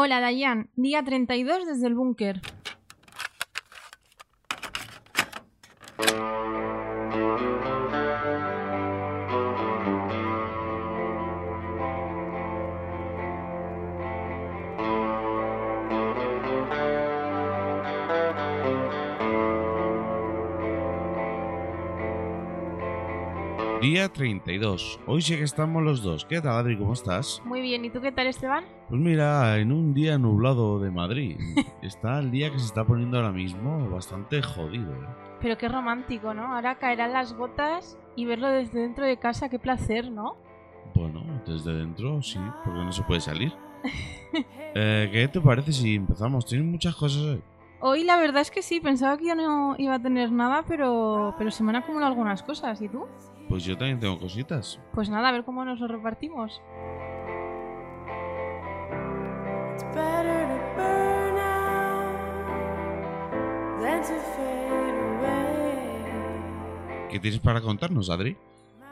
Hola Dayan, día 32 desde el búnker. Día 32. Hoy sí que estamos los dos. ¿Qué tal, Adri? ¿Cómo estás? Muy bien, ¿y tú qué tal Esteban? Pues mira, en un día nublado de Madrid. Está el día que se está poniendo ahora mismo bastante jodido. ¿eh? Pero qué romántico, ¿no? Ahora caerán las gotas y verlo desde dentro de casa, qué placer, ¿no? Bueno, desde dentro sí, porque no se puede salir. Eh, ¿Qué te parece si empezamos? Tienes muchas cosas hoy. Hoy la verdad es que sí, pensaba que yo no iba a tener nada, pero, pero se me han acumulado algunas cosas. ¿Y tú? Pues yo también tengo cositas. Pues nada, a ver cómo nos lo repartimos. It's better to burn out than to fade away. ¿Qué tienes para contarnos, Adri?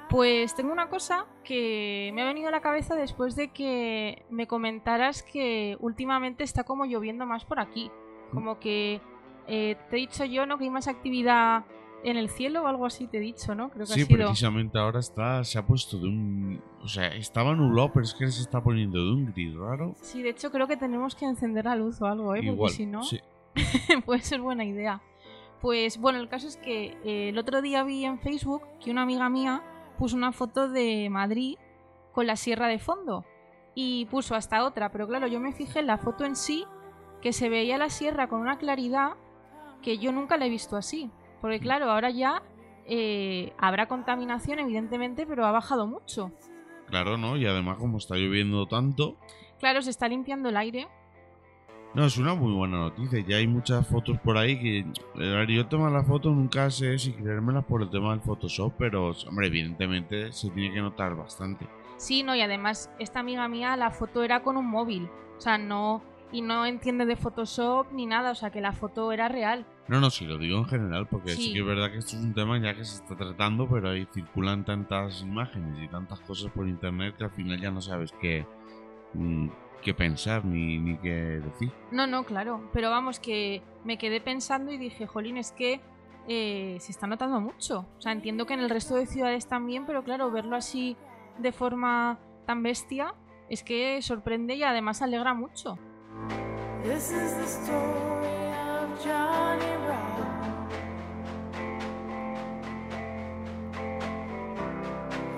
Pues tengo una cosa que me ha venido a la cabeza después de que me comentaras que últimamente está como lloviendo más por aquí. Como que eh, te he dicho yo, ¿no? Que hay más actividad en el cielo o algo así, te he dicho, ¿no? Creo que Sí, ha sido. precisamente ahora está, se ha puesto de un... O sea, estaba nublado, pero es que se está poniendo de un gris raro. Sí, de hecho creo que tenemos que encender la luz o algo, ¿eh? Igual, Porque si no, sí. puede ser buena idea. Pues bueno, el caso es que eh, el otro día vi en Facebook que una amiga mía puso una foto de Madrid con la sierra de fondo y puso hasta otra, pero claro, yo me fijé en la foto en sí que se veía la sierra con una claridad que yo nunca la he visto así. Porque claro, ahora ya eh, habrá contaminación evidentemente, pero ha bajado mucho. Claro, ¿no? Y además como está lloviendo tanto... Claro, se está limpiando el aire. No, es una muy buena noticia. Ya hay muchas fotos por ahí que... Ver, yo tomar la foto nunca sé si creérmelas por el tema del Photoshop, pero, hombre, evidentemente se tiene que notar bastante. Sí, no, y además esta amiga mía la foto era con un móvil. O sea, no... Y no entiende de Photoshop ni nada, o sea que la foto era real. No, no, sí, lo digo en general, porque sí. Sí. que es verdad que esto es un tema ya que se está tratando, pero ahí circulan tantas imágenes y tantas cosas por internet que al final ya no sabes qué, mm, qué pensar ni, ni qué decir. No, no, claro. Pero vamos, que me quedé pensando y dije, jolín, es que eh, se está notando mucho. O sea, entiendo que en el resto de ciudades también, pero claro, verlo así de forma tan bestia es que sorprende y además alegra mucho. This is the story of Johnny Rotten.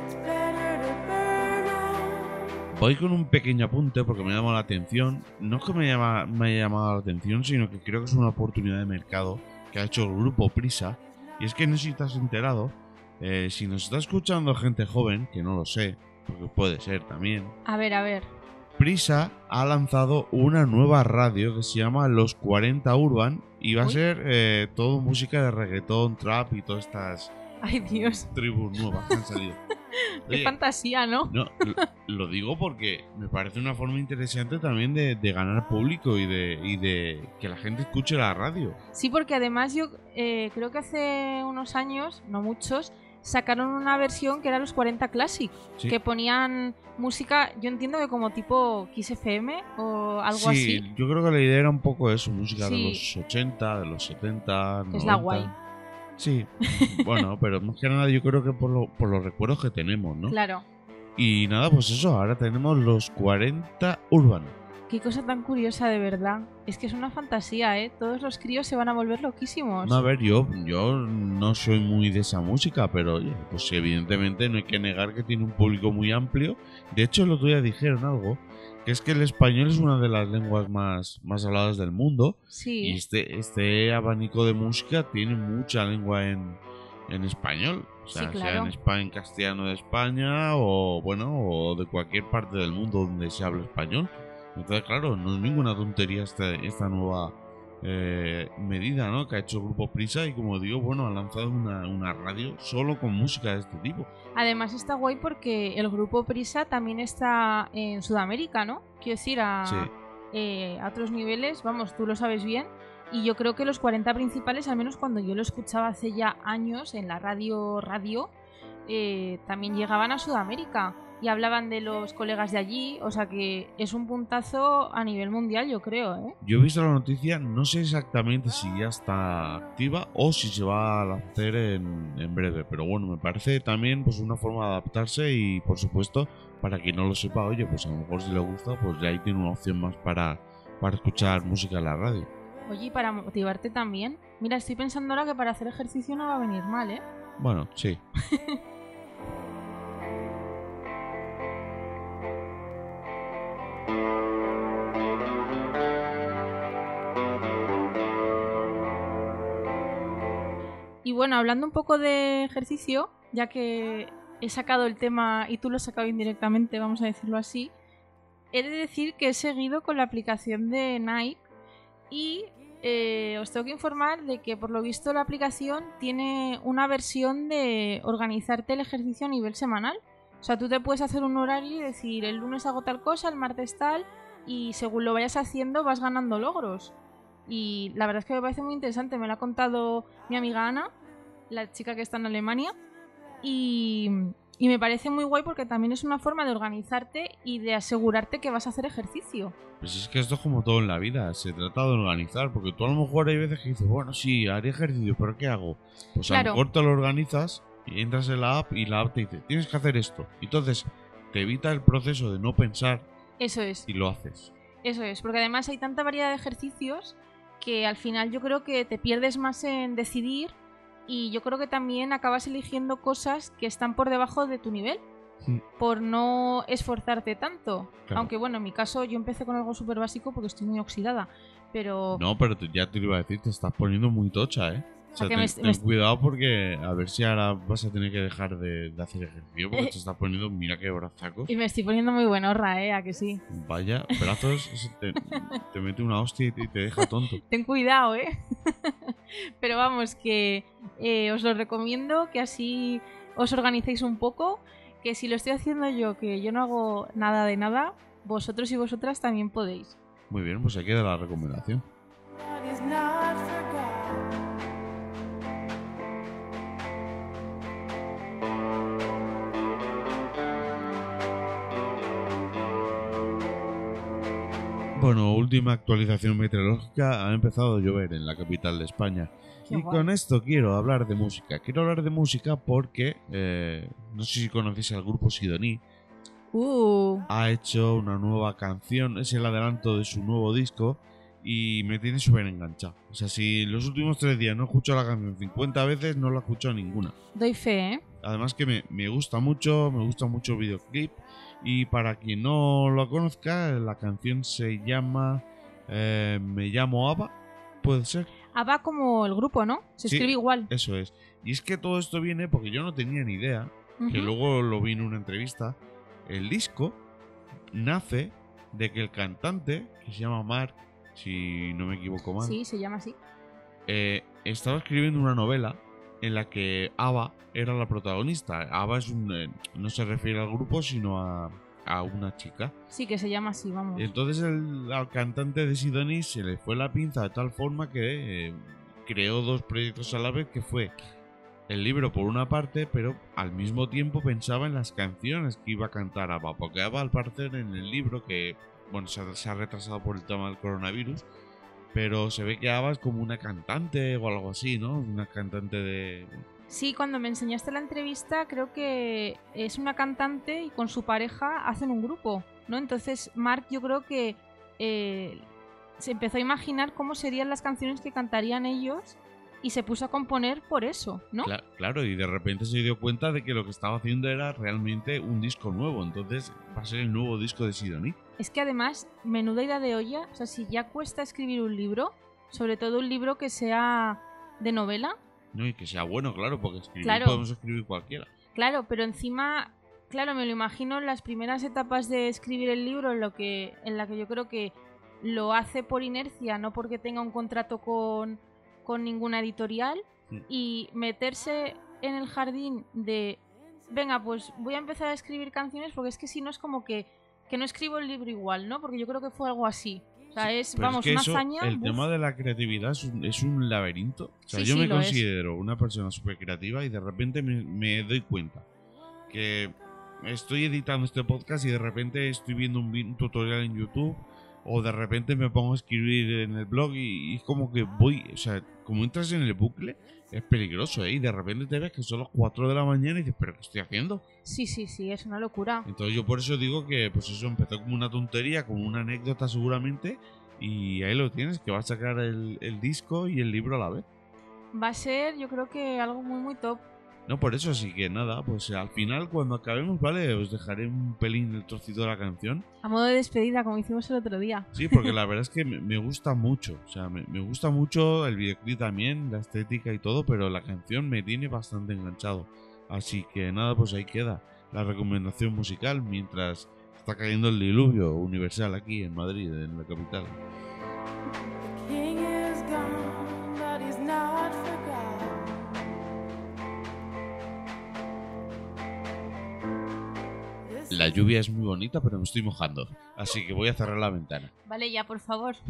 It's better to burn out. Voy con un pequeño apunte porque me ha llamado la atención. No es que me, llama, me haya llamado la atención, sino que creo que es una oportunidad de mercado que ha hecho el grupo Prisa. Y es que no sé si has enterado, eh, si nos está escuchando gente joven, que no lo sé, porque puede ser también. A ver, a ver. Prisa ha lanzado una nueva radio que se llama Los 40 Urban y va a Uy. ser eh, todo música de reggaetón, trap y todas estas Ay, Dios. tribus nuevas que han salido. Qué Oye, fantasía, ¿no? no, lo, lo digo porque me parece una forma interesante también de, de ganar público y de, y de que la gente escuche la radio. Sí, porque además yo eh, creo que hace unos años, no muchos, sacaron una versión que era los 40 Classic, Sí. que ponían música, yo entiendo que como tipo Kiss FM o algo sí, así. yo creo que la idea era un poco eso, música de Sí. los 80, de los 70, Es la 90. guay. Sí, bueno, pero más que nada yo creo que por, lo- por los recuerdos que tenemos, ¿no? Claro. Y nada, pues eso, ahora tenemos los 40 Urban. Qué cosa tan curiosa de verdad. Es que es una fantasía, ¿eh? Todos los críos se van a volver loquísimos. No, a ver, yo, yo no soy muy de esa música, pero oye, pues evidentemente no hay que negar que tiene un público muy amplio. De hecho, el otro día dijeron algo, que es que el español es una de las lenguas más, más habladas del mundo. Y Sí, este, este abanico de música tiene mucha lengua en, en español. O sea, Sí, sea en, España, en castellano de España o bueno, o de cualquier parte del mundo donde se hable español. Entonces, claro, no es ninguna tontería esta, esta nueva eh, medida ¿no? que ha hecho el Grupo Prisa y como digo, bueno, ha lanzado una, una radio solo con música de este tipo. además está guay porque el grupo Prisa también está en Sudamérica, ¿no? Quiero decir, a, Sí. eh, a otros niveles, vamos, tú lo sabes bien. Y yo creo que los 40 principales, al menos cuando yo lo escuchaba hace ya años en la radio radio, eh, también llegaban a Sudamérica. Y hablaban de los colegas de allí, o sea que es un puntazo a nivel mundial, yo creo, ¿eh? Yo he visto la noticia, no sé exactamente si ya está activa o si se va a hacer en, en breve, pero bueno, me parece también pues una forma de adaptarse y por supuesto, para quien no lo sepa, oye, pues a lo mejor si le gusta, pues ya ahí tiene una opción más para, para escuchar música en la radio. Oye, y para motivarte también. Mira, estoy pensando ahora que para hacer ejercicio no va a venir mal, ¿eh? Bueno, sí. bueno, hablando un poco de ejercicio, ya que he sacado el tema y tú lo has sacado indirectamente, vamos a decirlo así, he de decir que he seguido con la aplicación de Nike y eh, os tengo que informar de que por lo visto la aplicación tiene una versión de organizarte el ejercicio a nivel semanal. O sea, tú te puedes hacer un horario y decir el lunes hago tal cosa, el martes tal, y según lo vayas haciendo vas ganando logros. Y la verdad es que me parece muy interesante, me lo ha contado mi amiga Ana, la chica que está en Alemania, y, y me parece muy guay porque también es una forma de organizarte y de asegurarte que vas a hacer ejercicio. Pues es que esto es como todo en la vida, se trata de organizar, porque tú a lo mejor hay veces que dices, bueno, sí, haré ejercicio, pero ¿qué hago? Pues a Claro. lo mejor te lo organizas y entras en la app y la app te dice, tienes que hacer esto. Entonces te evita el proceso de no pensar Eso es. y lo haces. Eso es, porque además hay tanta variedad de ejercicios que al final yo creo que te pierdes más en decidir y yo creo que también acabas eligiendo cosas que están por debajo de tu nivel Sí. por no esforzarte tanto. Claro. Aunque bueno, en mi caso yo empecé con algo súper básico porque estoy muy oxidada, pero No, pero ya te iba a decir, te estás poniendo muy tocha, ¿eh? O sea, que ten, me- ten me- cuidado porque a ver si ahora vas a tener que dejar de, de hacer ejercicio porque Eh. te estás poniendo, mira qué brazacos. y me estoy poniendo muy buenorra, ¿eh? A que sí. Vaya, brazos, te, te mete una hostia y te, y te deja tonto. Ten cuidado, ¿eh? Pero vamos, que eh, os lo recomiendo, que así os organicéis un poco, que si lo estoy haciendo yo, que yo no hago nada de nada, vosotros y vosotras también podéis. Muy bien, pues aquí queda la recomendación. Bueno, última actualización meteorológica, ha empezado a llover en la capital de España. Qué y guay. con esto quiero hablar de música. Quiero hablar de música porque, eh, no sé si conocéis al grupo Sidoní, Uh, ha hecho una nueva canción, es el adelanto de su nuevo disco y me tiene súper enganchado. O sea, si los últimos tres días no he escuchado la canción 50 veces, no la he escuchado ninguna. doy fe, ¿eh? Además que me, me gusta mucho, me gusta mucho el videoclip y para quien no lo conozca, la canción se llama eh, Me llamo Ava, puede ser, ABBA como el grupo, ¿no? Se Sí. escribe igual. eso es. Y es que todo esto viene porque yo no tenía ni idea, que Ujú. luego lo vi en una entrevista. El disco nace de que el cantante, que se llama Mark, si no me equivoco mal, Sí, se llama así. eh, estaba escribiendo una novela en la que Ava era la protagonista. Ava es un, eh, no se refiere al grupo, sino a, a una chica. Sí, que se llama así, vamos. Entonces el, al cantante de Sidonis se le fue la pinza de tal forma que eh, creó dos proyectos a la vez, que fue el libro por una parte, pero al mismo tiempo pensaba en las canciones que iba a cantar Ava, porque Ava al parecer en el libro, que bueno, se ha, se ha retrasado por el tema del coronavirus, pero se ve que Ava es como una cantante o algo así, ¿no? Una cantante de... Sí, cuando me enseñaste la entrevista, creo que es una cantante y con su pareja hacen un grupo, ¿no? Entonces, Mark, yo creo que eh, se empezó a imaginar cómo serían las canciones que cantarían ellos y se puso a componer por eso, ¿no? Cla- claro, y de repente se dio cuenta de que lo que estaba haciendo era realmente un disco nuevo, entonces va a ser el nuevo disco de Sidonie. Es que además, menuda idea de olla, o sea, si ya cuesta escribir un libro, sobre todo un libro que sea de novela, No, y que sea bueno, claro, porque escribir Claro. podemos escribir cualquiera. Claro, pero encima, claro, me lo imagino en las primeras etapas de escribir el libro, en lo que, en la que yo creo que lo hace por inercia, no porque tenga un contrato con, con ninguna editorial, Mm. y meterse en el jardín de, venga, pues voy a empezar a escribir canciones, porque es que si no es como que, que no escribo el libro igual, ¿no? Porque yo creo que fue algo así. O sea, es, Pero vamos, es que una eso, hazaña. el tema de la creatividad es un, es un laberinto. O sea, Sí, yo sí, me es. considero una persona súper creativa y de repente me, me doy cuenta que estoy editando este podcast y de repente estoy viendo un, vi- un tutorial en YouTube o de repente me pongo a escribir en el blog y, es como que voy, o sea, como entras en el bucle, es peligroso, ¿eh? Y de repente te ves que son las 4 de la mañana y dices, ¿pero qué estoy haciendo? Sí, sí, sí, es una locura. Entonces yo por eso digo que pues eso empezó como una tontería, como una anécdota seguramente, y ahí lo tienes, que va a sacar el, el disco y el libro a la vez. Va a ser, yo creo que algo muy, muy top. No, por eso, así que nada, pues al final cuando acabemos, ¿vale? Os dejaré un pelín el trocito de la canción. A modo de despedida, como hicimos el otro día. Sí, porque la verdad es que me, gusta mucho, o sea, me, me gusta mucho el videoclip también, la estética y todo, pero la canción me tiene bastante enganchado. Así que nada, pues ahí queda la recomendación musical mientras está cayendo el diluvio universal aquí en Madrid, en la capital. La lluvia es muy bonita, pero me estoy mojando, así que voy a cerrar la ventana. Vale, ya, por favor.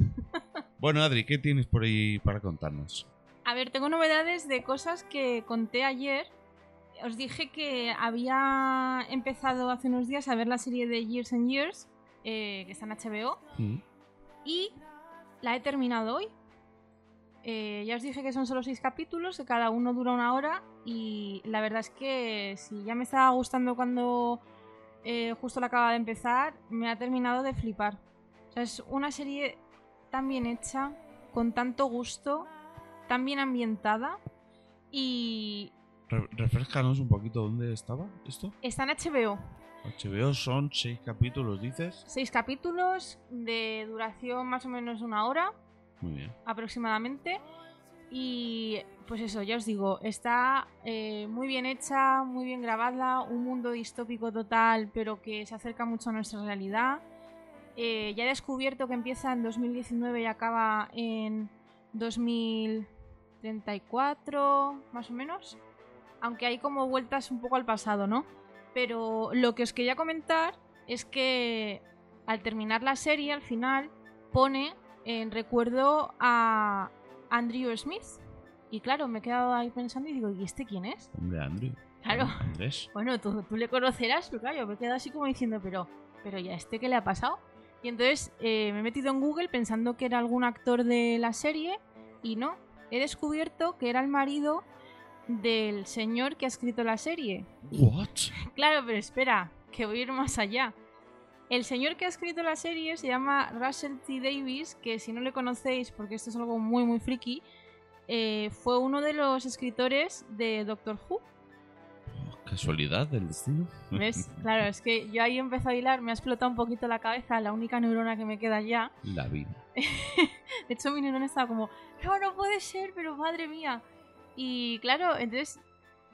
Bueno, Adri, ¿qué tienes por ahí para contarnos? A ver, tengo novedades de cosas que conté ayer. Os dije que había empezado hace unos días a ver la serie de Years and Years, eh, que está en HBO, y la he terminado hoy. Eh, ya os dije que son solo seis capítulos, que cada uno dura una hora, y la verdad es que si ya me estaba gustando cuando eh, justo la acaba de empezar, me ha terminado de flipar. O sea, es una serie tan bien hecha, con tanto gusto, tan bien ambientada, y Re- refrescanos un poquito dónde estaba esto. está en HBO. HBO son seis capítulos, dices. Seis capítulos de duración más o menos una hora. Muy bien. aproximadamente. Y pues eso, ya os digo, está eh, muy bien hecha, muy bien grabada, un mundo distópico total, pero que se acerca mucho a nuestra realidad. Eh, ya he descubierto que empieza en 2019 y acaba en 2034, más o menos. Aunque hay como vueltas un poco al pasado, ¿no? Pero lo que os quería comentar es que al terminar la serie, al final, pone en recuerdo a Andrew Smith. Y claro, me he quedado ahí pensando y digo, ¿y este quién es? Hombre, Andrew. Claro. Andrés. Bueno, tú, tú le conocerás, pero claro, yo me he quedado así como diciendo, pero, pero ¿y a este qué le ha pasado? Y entonces eh, me he metido en Google pensando que era algún actor de la serie y no. He descubierto que era el marido del señor que ha escrito la serie. What? Claro, pero espera, que voy a ir más allá. El señor que ha escrito la serie se llama Russell T. Davis, que si no le conocéis, porque esto es algo muy muy friki, eh, fue uno de los escritores de Doctor Who. Oh, Casualidad del destino. ¿Ves? Claro, es que yo ahí empecé a hilar, me ha explotado un poquito la cabeza, la única neurona que me queda ya. La vida. De hecho, mi neurona estaba como, no, no puede ser, pero madre mía. Y claro, entonces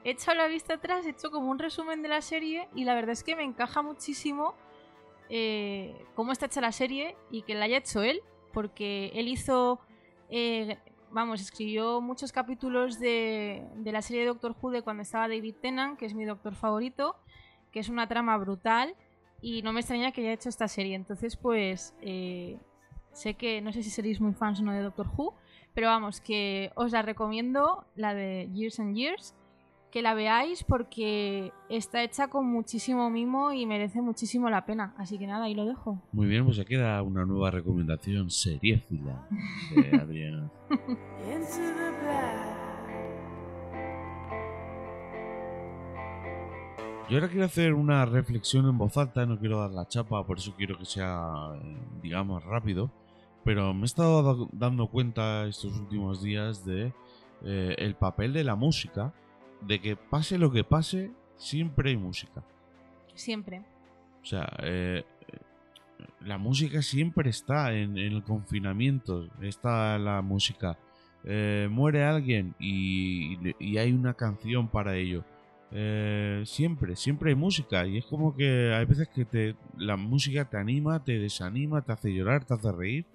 he echado la vista atrás, he hecho como un resumen de la serie y la verdad es que me encaja muchísimo eh, cómo está hecha la serie y que la haya hecho él, porque él hizo, eh, vamos, escribió muchos capítulos de, de la serie de Doctor Who de cuando estaba David Tennant, que es mi doctor favorito, que es una trama brutal y no me extraña que haya hecho esta serie. Entonces, pues, eh, sé que no sé si seréis muy fans o no de Doctor Who, pero vamos, que os la recomiendo, la de Years and Years, que la veáis porque está hecha con muchísimo mimo y merece muchísimo la pena. Así que nada, ahí lo dejo. Muy bien, pues ya queda una nueva recomendación seriéfila de Adriana. Yo ahora quiero hacer una reflexión en voz alta, no quiero dar la chapa, por eso quiero que sea, digamos, rápido. Pero me he estado da- dando cuenta estos últimos días de eh, el papel de la música, de que pase lo que pase, siempre hay música. Siempre. O sea, eh, la música siempre está en, en el confinamiento. Está la música. Eh, muere alguien y, y hay una canción para ello. Eh, siempre, siempre hay música. Y es como que hay veces que te, la música te anima, te desanima, te hace llorar, te hace reír.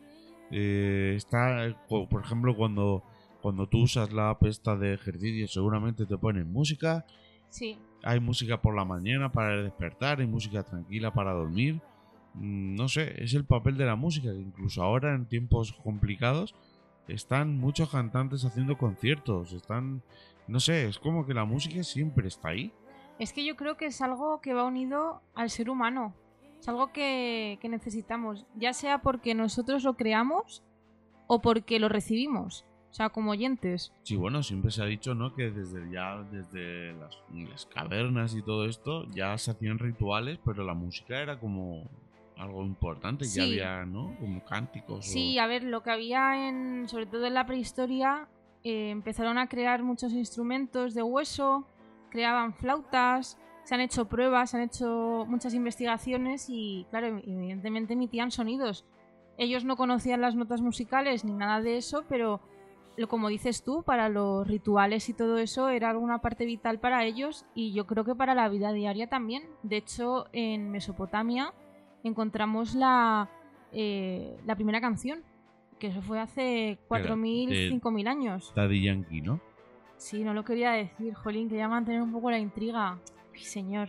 Eh, está, por ejemplo, cuando, cuando tú usas la app esta de ejercicio, seguramente te ponen música. Sí. Hay música por la mañana para despertar, hay música tranquila para dormir. Mm, No sé, es el papel de la música. que Incluso ahora en tiempos complicados están muchos cantantes haciendo conciertos. Están, no sé, es como que la música siempre está ahí. Es que yo creo que es algo que va unido al ser humano. Es algo que, que necesitamos, ya sea porque nosotros lo creamos o porque lo recibimos. O sea, como oyentes. Sí, bueno, siempre se ha dicho, ¿no? Que desde ya, desde las, las cavernas y todo esto, ya se hacían rituales, pero la música era como algo importante. Ya Sí. había, ¿no? Como cánticos. o- Sí, a ver, lo que había en, sobre todo en la prehistoria, eh, empezaron a crear muchos instrumentos de hueso, creaban flautas, se han hecho pruebas, se han hecho muchas investigaciones y, claro, evidentemente emitían sonidos. Ellos no conocían las notas musicales ni nada de eso, pero como dices tú, para los rituales y todo eso era alguna parte vital para ellos y yo creo que para la vida diaria también. De hecho, en Mesopotamia encontramos la, eh, la primera canción, que eso fue hace 4.000, de- 5.000 años. Daddy Yankee, ¿no? Sí, no lo quería decir, Jolín, quería mantener un poco la intriga. Ay, señor.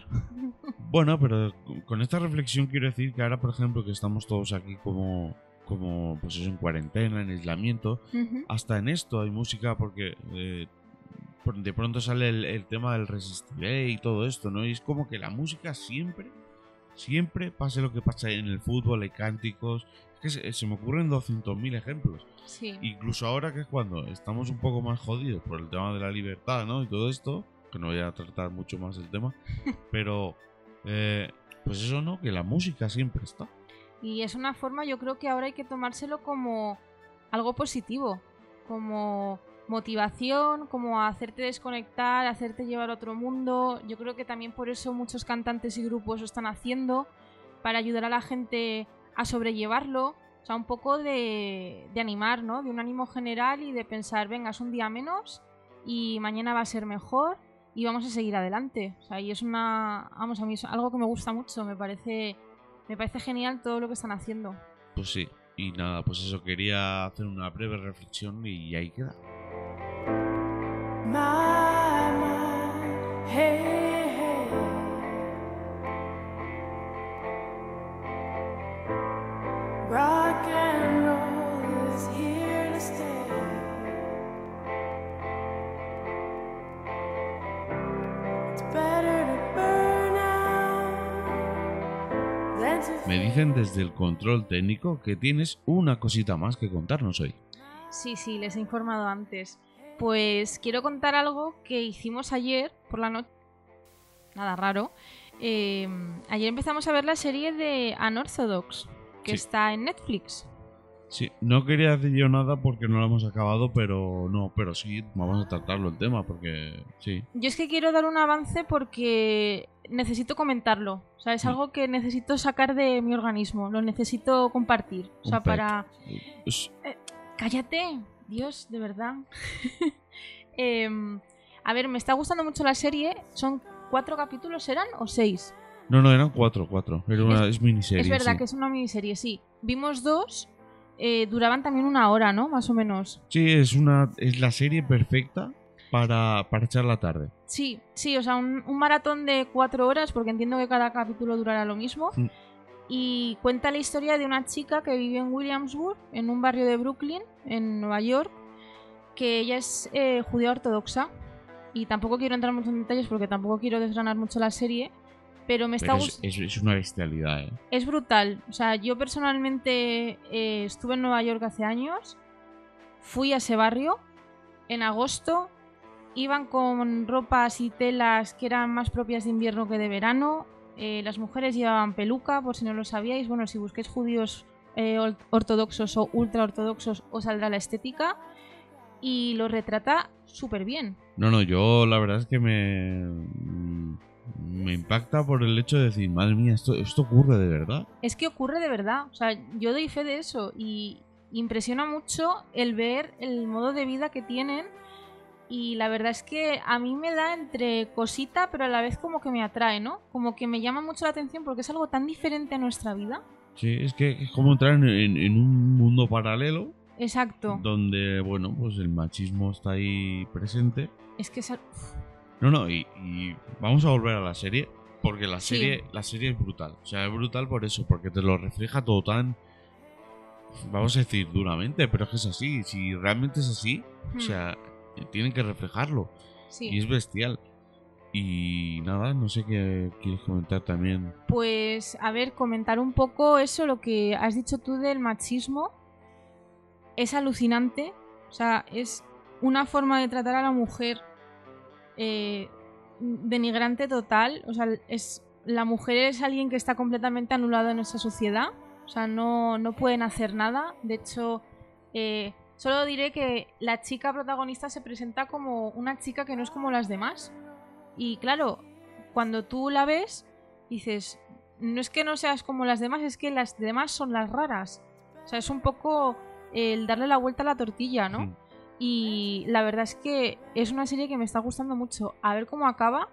Bueno, pero con esta reflexión quiero decir que ahora, por ejemplo, que estamos todos aquí como, como pues eso, en cuarentena, en aislamiento, hasta en esto hay música porque eh, de pronto sale el, el tema del resistiré y todo esto, ¿no? Y es como que la música siempre, siempre, pase lo que pase en el fútbol, hay cánticos, es que se, se me ocurren 200.000 ejemplos. Sí. Incluso ahora que es cuando estamos un poco más jodidos por el tema de la libertad, ¿no? Y todo esto, que no voy a tratar mucho más el tema, pero eh, pues eso, ¿no? Que la música siempre está. Y es una forma, yo creo que ahora hay que tomárselo como algo positivo, como motivación, como hacerte desconectar, hacerte llevar a otro mundo. Yo creo que también por eso muchos cantantes y grupos lo están haciendo, para ayudar a la gente a sobrellevarlo. O sea, un poco de, de animar, ¿no? De un ánimo general y de pensar, venga, es un día menos y mañana va a ser mejor y vamos a seguir adelante. O sea, y es una, vamos, a mí es algo que me gusta mucho, me parece, me parece genial todo lo que están haciendo. Pues sí. Y nada, pues eso, quería hacer una breve reflexión y ahí queda. My, my, hey, hey. Dicen desde el control técnico que tienes una cosita más que contarnos hoy. Sí, sí, les he informado antes. Pues quiero contar algo que hicimos ayer por la noche. Nada raro. Eh, ayer empezamos a ver la serie de Unorthodox, que Sí. está en Netflix. Sí, no quería decir yo nada porque no lo hemos acabado, pero no, pero sí, vamos a tratarlo el tema porque sí. Yo es que quiero dar un avance porque necesito comentarlo. O sea, es Mm. algo que necesito sacar de mi organismo. Lo necesito compartir. O sea, Un para... Pues, Cállate, Dios, de verdad. Em, a ver, me está gustando mucho la serie. ¿Son cuatro capítulos, eran? ¿O seis? no, no, eran cuatro, cuatro. Era una, es, miniserie. es verdad sí. que es una miniserie, sí. Vimos dos. Eh, duraban también una hora, ¿no? Más o menos. Sí, es una es la serie perfecta para, para echar la tarde. Sí, sí, o sea, un, un maratón de cuatro horas, porque entiendo que cada capítulo durará lo mismo. Mm. Y cuenta la historia de una chica que vive en Williamsburg, en un barrio de Brooklyn, en Nueva York, que ella es eh, judía ortodoxa. Y tampoco quiero entrar mucho en detalles porque tampoco quiero desgranar mucho la serie, pero me está es, gustando. es, es una bestialidad, ¿eh? Es brutal. O sea, yo personalmente eh, estuve en Nueva York hace años. Fui a ese barrio en agosto. Iban con ropas y telas que eran más propias de invierno que de verano. Eh, las mujeres llevaban peluca, por si no lo sabíais. Bueno, si busquéis judíos eh, ortodoxos o ultra ortodoxos, os saldrá la estética. Y lo retrata súper bien. No, no, yo la verdad es que me. Me impacta por el hecho de decir, madre mía, esto, esto ocurre de verdad. Es que ocurre de verdad. O sea, yo doy fe de eso y impresiona mucho el ver el modo de vida que tienen. Y la verdad es que a mí me da entre cosita, pero a la vez como que me atrae, ¿no? Como que me llama mucho la atención porque es algo tan diferente a nuestra vida. Sí, es que es como entrar en, en- en un mundo paralelo Exacto. donde, bueno, pues el machismo está ahí presente. Es que es... No, no, y, y vamos a volver a la serie, porque la Sí. serie, la serie es brutal. O sea, es brutal por eso, porque te lo refleja todo tan, vamos a decir, duramente, pero es que es así. Si realmente es así, o Hmm, sea, tienen que reflejarlo. sí. Y es bestial. Y nada, no sé qué quieres comentar también. Pues, a ver, comentar un poco eso, lo que has dicho tú del machismo. Es alucinante. O sea, es una forma de tratar a la mujer eh, denigrante total. O sea, es, la mujer es alguien que está completamente anulado en nuestra sociedad. O sea, no, no pueden hacer nada. De hecho, eh, solo diré que la chica protagonista se presenta como una chica que no es como las demás. Y claro, cuando tú la ves, dices, no es que no seas como las demás, es que las demás son las raras. O sea, es un poco el darle la vuelta a la tortilla, ¿no? Mm. Y la verdad es que es una serie que me está gustando mucho. A ver cómo acaba.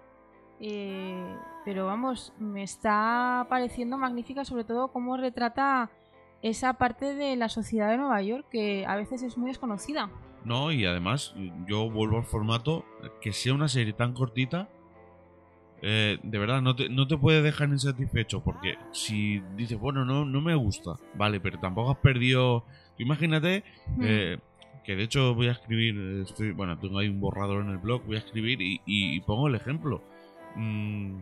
eh, pero vamos, me está pareciendo magnífica, sobre todo cómo retrata esa parte de la sociedad de Nueva York que a veces es muy desconocida. No, y además, yo vuelvo al formato, que sea una serie tan cortita, eh, de verdad, no te, no te puede dejar insatisfecho, porque si dices, bueno, no, no me gusta, vale, pero tampoco has perdido... Imagínate, Hmm. eh, que de hecho voy a escribir, estoy, bueno, tengo ahí un borrador en el blog, voy a escribir y, y- y pongo el ejemplo. Mm,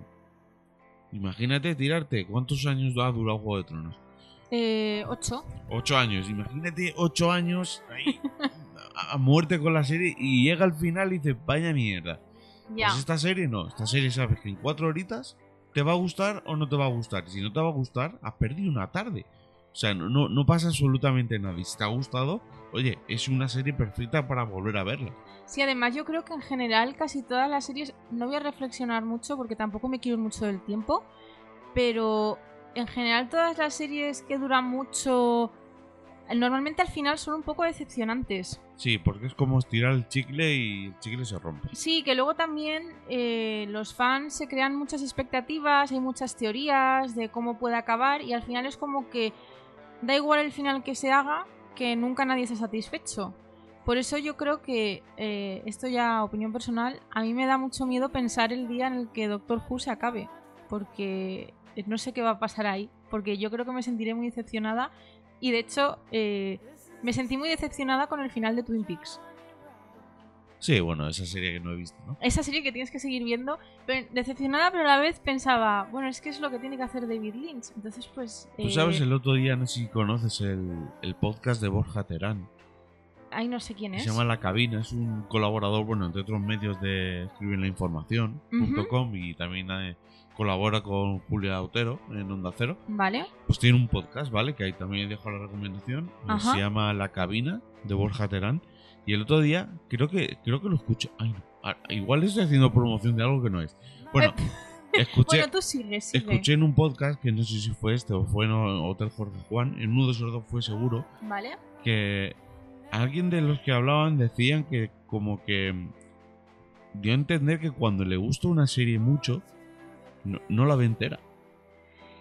imagínate tirarte, ¿cuántos años ha durado Juego de Tronos? Eh, ocho. Ocho años, imagínate ocho años ahí, a, a muerte con la serie y llega al final y dices, vaya mierda. Ya. Pues esta serie no, esta serie sabes que en cuatro horitas te va a gustar o no te va a gustar. Y si no te va a gustar, has perdido una tarde. O sea, no, pasa absolutamente nada. Y si te ha gustado, oye, es una serie perfecta para volver a verla. Sí, además yo creo que en general casi todas las series, no voy a reflexionar mucho porque tampoco me quiero mucho del tiempo, pero en general todas las series que duran mucho, normalmente al final son un poco decepcionantes. Sí, porque es como estirar el chicle y el chicle se rompe. Sí, que luego también eh, los fans se crean muchas expectativas, hay muchas teorías de cómo puede acabar y al final es como que da igual el final que se haga, que nunca nadie está satisfecho. Por eso yo creo que, eh, esto ya opinión personal, a mí me da mucho miedo pensar el día en el que Doctor Who se acabe, porque no sé qué va a pasar ahí, porque yo creo que me sentiré muy decepcionada y de hecho eh, me sentí muy decepcionada con el final de Twin Peaks. Sí, bueno, esa serie que no he visto, ¿no? esa serie que tienes que seguir viendo, decepcionada, pero a la vez pensaba, bueno, es que es lo que tiene que hacer David Lynch. Entonces, pues. Tú eh, sabes, el otro día, no sé si conoces el, el podcast de Borja Terán. Ahí no sé quién es. Se llama La Cabina, es un colaborador, bueno, entre otros medios de escribir la información.com y también eh, colabora con Julia Otero en Onda Cero. Vale. Pues tiene un podcast, ¿vale? Que ahí también dejo la recomendación. eh, Ajá. Se llama La Cabina de Borja Terán. Y el otro día, creo que creo que lo escuché. Ay, no. Ah, Igual estoy haciendo promoción de algo que no es. Bueno, escuché, Bueno, tú sigue, sigue. escuché en un podcast, que no sé si fue este o fue en Hotel Jorge Juan, en uno de esos dos fue seguro, Vale. que alguien de los que hablaban decían que como que mm, dio a entender que cuando le gusta una serie mucho, no, no la ve entera.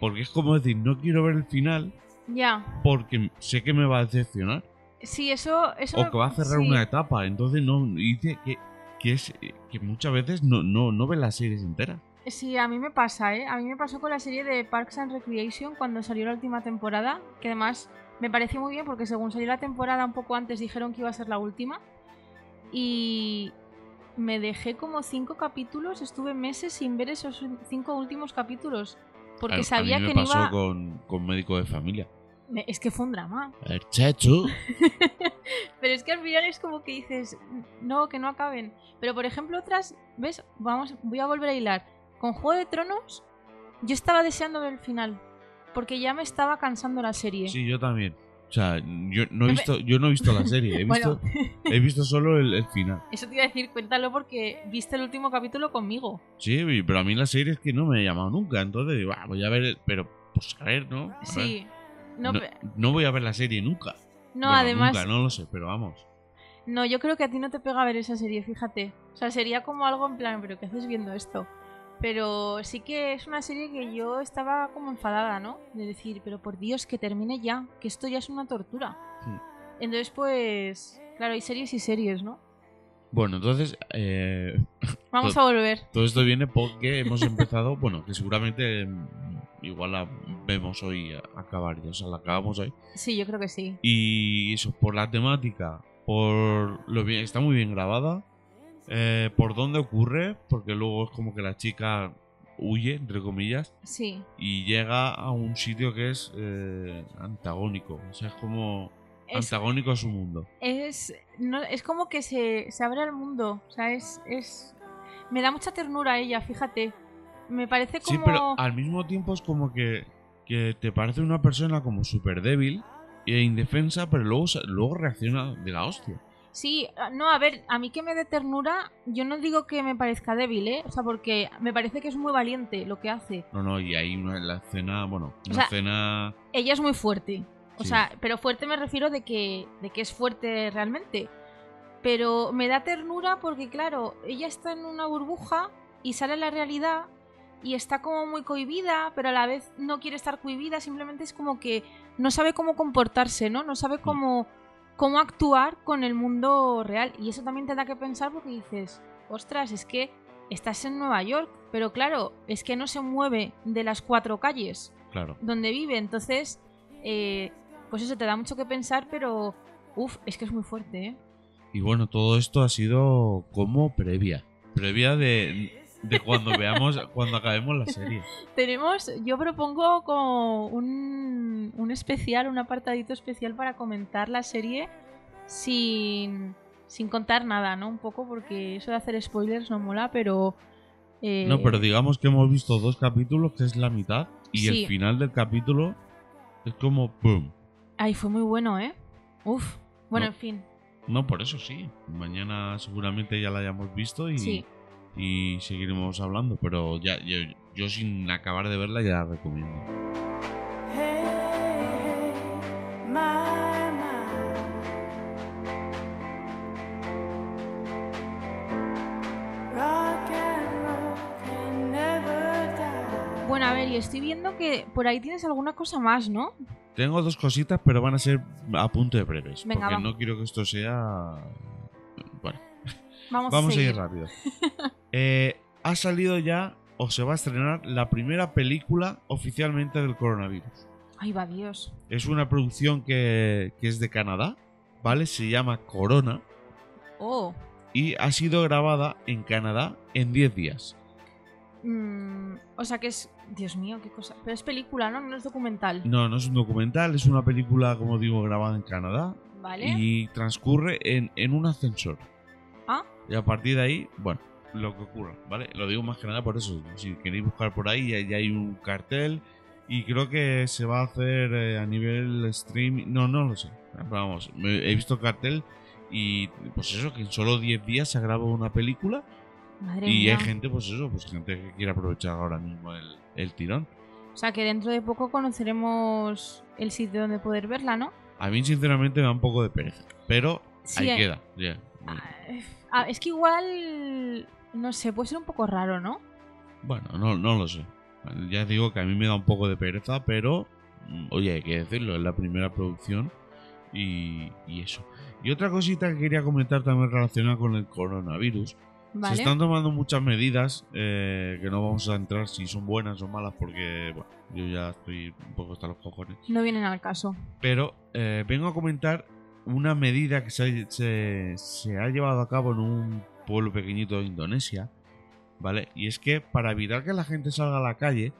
Porque es como decir, no quiero ver el final Ya. porque sé que me va a decepcionar. Sí, eso. eso O que va a cerrar sí. una etapa. Entonces no, dice que, que es que muchas veces no, no, no ve las series enteras. Sí, a mí me pasa, ¿eh? A mí me pasó con la serie de Parks and Recreation cuando salió la última temporada, que además me pareció muy bien porque según salió la temporada un poco antes dijeron que iba a ser la última. Y me dejé como cinco capítulos, estuve meses sin ver esos cinco últimos capítulos. Porque A- sabía a mí me que no pasó iba... con, con médico de familia. Es que fue un drama. El chacho. Pero es que al final es como que dices, no, que no acaben. Pero por ejemplo, otras, ¿ves? Vamos, voy a volver a hilar. Con Juego de Tronos, yo estaba deseando ver el final. Porque ya me estaba cansando la serie. Sí, yo también. O sea, yo no he visto, yo no he visto la serie. He visto, Bueno, he visto solo el, el final. eso te iba a decir, cuéntalo porque viste el último capítulo conmigo. Sí, pero a mí la serie es que no me ha llamado nunca. Entonces digo, ah, voy a ver, el- pero pues a ver, ¿no? A ver. Sí. No, no, pe- no voy a ver la serie nunca. no, Bueno, además, Nunca, no lo sé, pero vamos. no, yo creo que a ti no te pega ver esa serie, fíjate. O sea, sería como algo en plan, pero ¿qué haces viendo esto? Pero sí que es una serie que yo estaba como enfadada, ¿no? De decir, pero por Dios, que termine ya, que esto ya es una tortura. Hmm. Entonces, pues, claro, hay series y series, ¿no? Bueno, entonces, eh, Vamos a volver. todo esto viene porque hemos empezado, bueno, que seguramente igual la vemos hoy acabar ya, o sea, la acabamos hoy. Sí, yo creo que sí. Y eso, por la temática, por lo bien, está muy bien grabada. eh, por dónde ocurre, porque luego es como que la chica huye, entre comillas, Sí. y llega a un sitio que es eh, antagónico. O sea, es como Es, antagónico a su mundo. es, no, es como que se, se abre al mundo. O sea, es, es. Me da mucha ternura a ella, fíjate. Me parece como. Sí, pero al mismo tiempo es como que, que te parece una persona como súper débil e indefensa, pero luego, luego reacciona de la hostia. Sí, ah, no, a ver, a mí que me dé ternura, yo no digo que me parezca débil, ¿eh? O sea, porque me parece que es muy valiente lo que hace. No, no, y ahí una, la escena, bueno, una sea, escena... Ella es muy fuerte. O Sí. sea, pero fuerte me refiero de que, de que es fuerte realmente. Pero me da ternura porque, claro, ella está en una burbuja y sale a la realidad y está como muy cohibida, pero a la vez no quiere estar cohibida, simplemente es como que no sabe cómo comportarse, ¿no? No sabe cómo, cómo actuar con el mundo real. Y eso también te da que pensar porque dices, ostras, es que estás en Nueva York, pero claro, es que no se mueve de las cuatro calles Claro. donde vive. Entonces, eh, pues eso te da mucho que pensar, pero uff, es que es muy fuerte, ¿eh? Y bueno, todo esto ha sido como previa. Previa de, de cuando veamos, cuando acabemos la serie. Tenemos, yo propongo como un, un especial, un apartadito especial para comentar la serie sin, sin contar nada, ¿no? Un poco porque eso de hacer spoilers no mola, pero... eh, No, pero digamos que hemos visto dos capítulos, que es la mitad, y Sí. el final del capítulo es como ¡pum! Ay, fue muy bueno, ¿eh? Uf. Bueno, No. en fin. No, por eso sí. Mañana seguramente ya la hayamos visto y, Sí. Y seguiremos hablando, pero ya yo, yo sin acabar de verla ya la recomiendo. Hey, hey, my. Bueno, a ver, y estoy viendo que por ahí tienes alguna cosa más, ¿no? Tengo dos cositas, pero van a ser a punto de breves. Venga, porque va. no quiero que esto sea. Vamos, vamos a seguir. ir rápido. Eh, ha salido ya, o se va a estrenar, la primera película oficialmente del coronavirus. Ay, va Dios. Es una producción que, que es de Canadá, ¿vale? Se llama Corona Oh. y ha sido grabada en Canadá en 10 días. Mm, o sea que es. Dios mío, qué cosa. Pero es película, ¿no? No es documental. No, no es un documental, es una película, como digo, grabada en Canadá ¿Vale? y transcurre en, en un ascensor. Ah, Y a partir de ahí, bueno, lo que ocurra, ¿vale? Lo digo más que nada por eso. Si queréis buscar por ahí, ya, ya hay un cartel. Y creo que se va a hacer eh, a nivel streaming. No, no lo sé. Vamos, me- he visto el cartel y pues eso, que en solo 10 días se graba una película. madre Y mía. hay gente, pues eso, pues gente que quiere aprovechar ahora mismo el, el tirón. O sea que dentro de poco conoceremos el sitio donde poder verla, ¿no? A mí, sinceramente, me da un poco de pereza. Pero Sí, ahí eh. queda, ya. Ah, es que igual. No sé, puede ser un poco raro, ¿no? Bueno, no, no lo sé. Ya digo que a mí me da un poco de pereza, pero mm, oye, hay que decirlo, es la primera producción y, y eso. Y otra cosita que quería comentar también relacionada con el coronavirus. Vale. Se están tomando muchas medidas eh, que no vamos a entrar si son buenas o malas porque bueno, yo ya estoy un poco hasta los cojones. No vienen al caso. Pero eh, vengo a comentar una medida que se ha, se- se ha llevado a cabo en un pueblo pequeñito de Indonesia, ¿vale? Y es que para evitar que la gente salga a la calle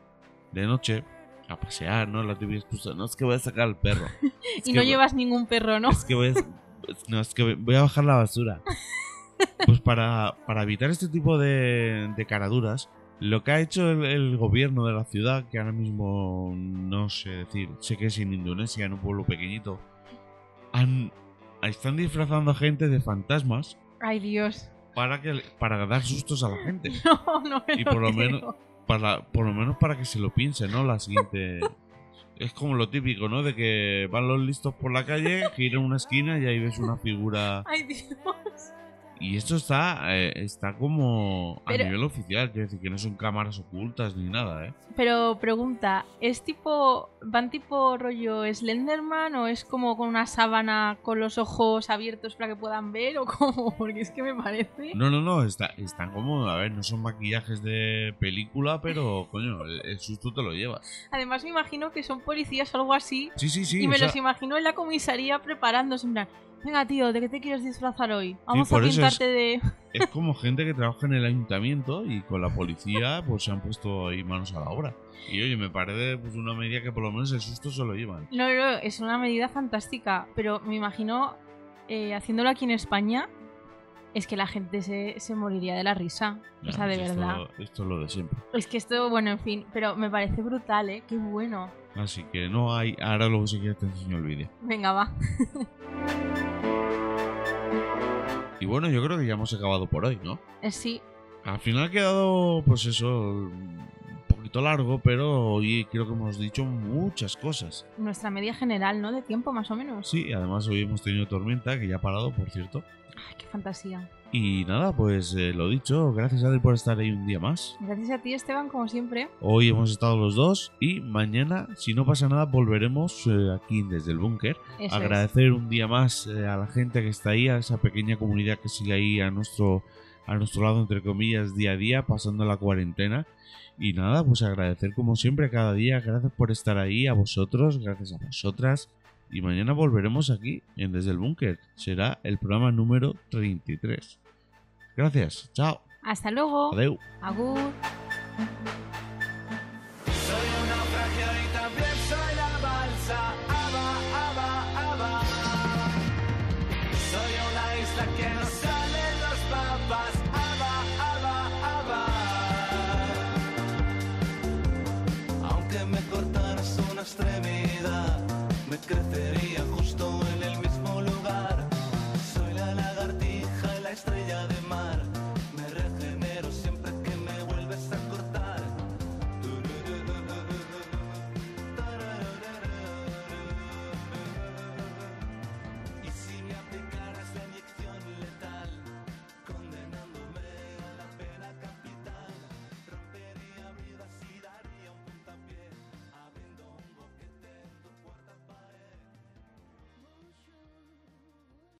de noche a pasear, ¿no? La típica excusa, no es que voy a sacar al perro. Y no voy- llevas ningún perro, ¿no? Es que voy a, no, es que voy a bajar la basura. Pues para, para evitar este tipo de, de caraduras, lo que ha hecho el, el gobierno de la ciudad, que ahora mismo no sé decir, sé que es en Indonesia, en un pueblo pequeñito, han, están disfrazando a gente de fantasmas Ay, Dios. para, que, para dar sustos a la gente. No, no me Y por lo menos- Para, por lo menos para que se lo piense, ¿no? La siguiente... Es como lo típico, ¿no? De que van los listos por la calle, giran una esquina y ahí ves una figura Ay, Dios. Y esto está, eh, está como a Pero- nivel oficial, quiere decir que no son cámaras ocultas ni nada, ¿eh? Pero pregunta, ¿es tipo. ¿Van tipo rollo Slenderman o es como con una sábana con los ojos abiertos para que puedan ver o cómo? Porque es que me parece. No, no, no, está, están como, a ver, no son maquillajes de película, pero coño, el, el susto te lo llevas. Además, me imagino que son policías o algo así. Sí, sí, sí. y me sea, los imagino en la comisaría preparándose. En plan, venga, tío, ¿de qué te quieres disfrazar hoy? Vamos a por eso es- pintarte de. es como gente que trabaja en el ayuntamiento y con la policía pues se han puesto ahí manos a la obra. Y oye, me parece pues una medida que por lo menos el susto se lo llevan. No, no, es una medida fantástica, pero me imagino eh, haciéndolo aquí en España, es que la gente se, se moriría de la risa. o sea, de pues verdad. Esto, esto es lo de siempre. Es que esto, bueno, en fin, pero me parece brutal, ¿eh? Qué bueno. Así que no hay. Ahora luego si quieres te enseño el vídeo. Venga, va. Y bueno, yo creo que ya hemos acabado por hoy, ¿no? Eh, sí, Al final ha quedado, pues eso, poquito largo, pero hoy creo que hemos dicho muchas cosas. nuestra media general, ¿no? De tiempo, más o menos. Sí, además hoy hemos tenido tormenta, que ya ha parado, por cierto. Ay, qué fantasía. Y nada, pues eh, lo dicho, gracias Adri por estar ahí un día más. Gracias a ti, Esteban, como siempre. Hoy hemos estado los dos y mañana, si no pasa nada, volveremos eh, aquí desde el búnker. Eso es. Agradecer un día más eh, a la gente que está ahí, a esa pequeña comunidad que sigue ahí a nuestro, a nuestro lado, entre comillas, día a día, pasando la cuarentena. Y nada, pues agradecer como siempre cada día. Gracias por estar ahí, a vosotros, gracias a vosotras. Y mañana volveremos aquí, en Desde el Búnker. Será el programa número 33. Gracias, chao, Hasta luego. adeu. Agur.